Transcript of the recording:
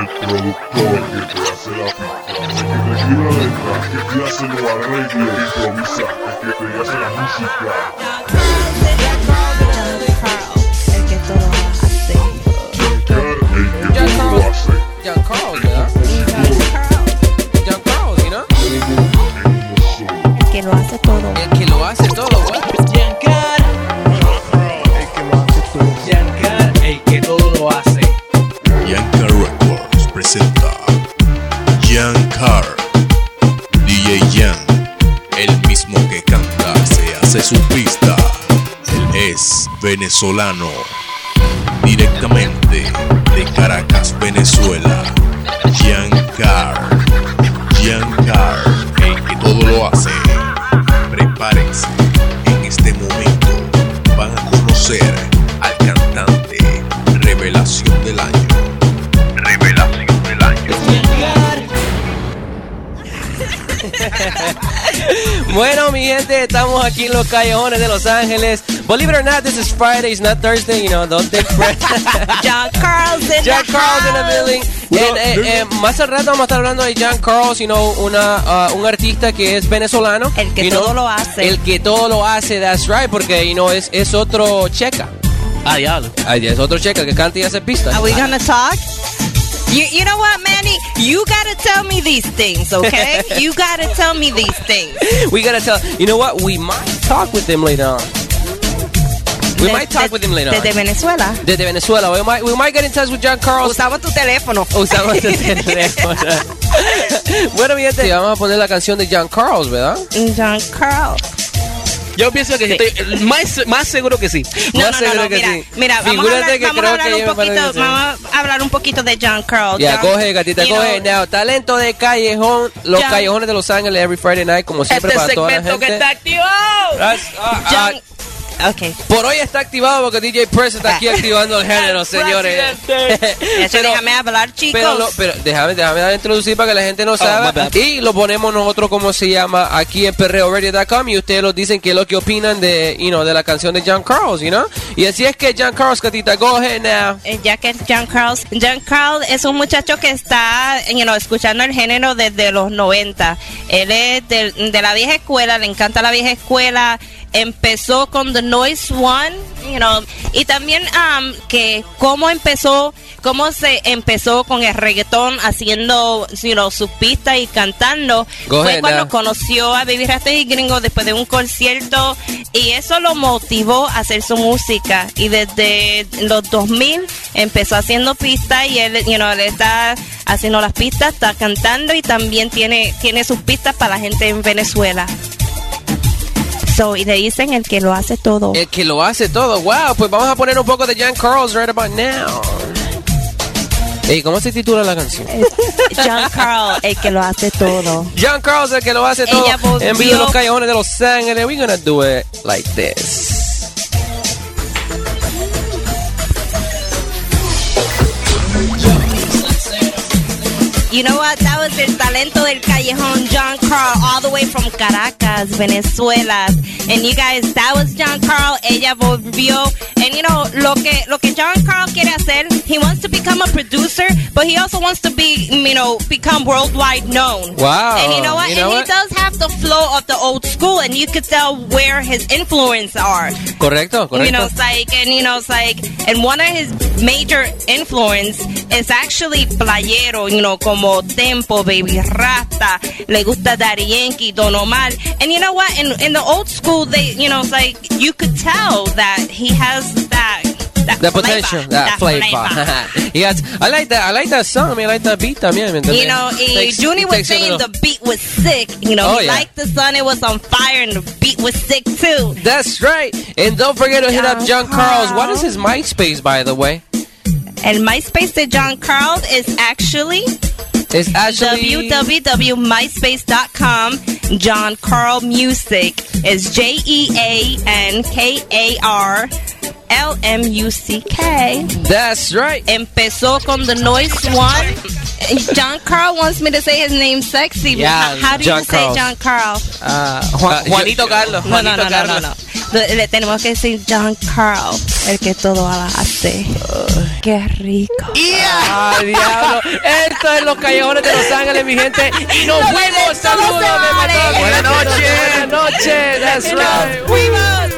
el productor que te hace la pista, el que te escribe la letra, el que te hace los arreglos, improvisa, el que te hace la música. Canta, se hace su pista. Él es venezolano, directamente de Caracas, Venezuela. Jan Bueno, mi gente, estamos aquí en los callejones de Los Ángeles. Believe it or not, this is Friday, it's not Thursday, you know, don't take John Carl's in John the Carl's in the building. And, eh, eh, más al rato vamos a estar hablando de John Carlos, you know, una, uh, un artista que es venezolano. El que you know, todo lo hace. El que todo lo hace, that's right, porque you know, es, es otro checa. Ah, diablo. Ay, es otro checa que canta y hace pistas. Are we gonna talk? You, you know what, Manny? You gotta tell me these things, okay? you gotta tell me these things. We gotta tell, you know what, we might talk with him later on. We De- might talk de- with him later on. Desde Venezuela. Desde Venezuela. We might, we might get in touch with John Carlos. Usaba tu teléfono. Usamos el teléfono. bueno, mi gente, vamos a poner la canción de John Carlos, ¿verdad? John Carl. Yo pienso que sí. Estoy más, más seguro que sí. No, Más no, seguro no, que mira, sí. mira, vamos a hablar, vamos a hablar un poquito, vamos a hablar un poquito de John Carl. Ya, John, coge, gatita, coge. know, Now, talento de callejón, los John- callejones de Los Ángeles, every Friday night, como siempre Este para toda la segmento gente. que está. That's- John, okay. por hoy está activado porque DJ Press está aquí activando el género, señores. Eso, déjame hablar, chicos. Pero, lo- pero déjame, déjame introducir para que la gente no my sabe. bad. y lo ponemos nosotros como se llama aquí en perreoradio.com y ustedes nos dicen qué es lo que opinan de, you know, de la canción de John Carlos, you know? Y así es que John Carlos, Catita, go ahead now. Eh, ya que es John Carl, John Carl es un muchacho que está you know, escuchando el género desde los 90. Él es de, de la vieja escuela, le encanta la vieja escuela. Empezó con The Noise One, you know, y también um, que cómo empezó, cómo se empezó con el reggaetón haciendo you know, sus pistas y cantando. Go Fue ahead cuando now. conoció a Baby Rastas y Gringo después de un concierto y eso lo motivó a hacer su música y desde los 2000 empezó haciendo pistas y él, you know, él está haciendo las pistas, está cantando y también tiene tiene sus pistas para la gente en Venezuela. So, y le dicen el que lo hace todo. El que lo hace todo. Wow, pues vamos a poner un poco de John Carlos right about now. Ey, ¿cómo se titula la canción? John Carl, el que lo hace todo. John Carlos, el que lo hace todo. Ella En vivo los callejones de Los Ángeles. We're gonna do it like this. You know what? That was el talento del callejón, John Carl, all the way from Caracas, Venezuela. And you guys, that was John Carl. Ella volvió. And you know, lo que, lo que John Carl quiere hacer, he wants to become a producer, but he also wants to be, you know, become worldwide known. Wow. And you know what? You know and what? he does have the flow of the old school, and you could tell where his influence are. Correcto, correcto. You know, it's like, and you know, it's like, and one of his major influence is actually playero, you know, como Tempo, Baby Rasta, le gusta Daddy Yankee, Don Omar. And you know what? In, in the old school, they, you know, it's like, you could tell that he has that. that the flavor, potential, that, flavor. yes, I like that. I like that song. I mean, I like that beat también. ¿me entiendes? You know, It eh, takes- Junie was saying the beat was sick. You know, Oh, he yeah. liked the sun, it was on fire, and the beat was sick too. That's right. And don't forget to hit up John Carlos. What is his MySpace, by the way? And MySpace de John Carl is actually It's actually www.myspace.com. John Carl Music is J E A N K A R L M U C K. That's right. Empezó con the Noise One. John Carl wants me to say his name sexy. Yeah, how, how do John you Carl. say John Carl? Ah, Juan- Uh, Juanito Carlos. No, no, Juanito no, no, no, no. Le tenemos que decir John Carl, el que todo hace. Qué rico. ¡Ah, diablo! Esto es los callejones de Los Ángeles, mi gente. Y nos fuimos. Saludos. Buenas noches. Buenas noches. That's nos right. fuimos.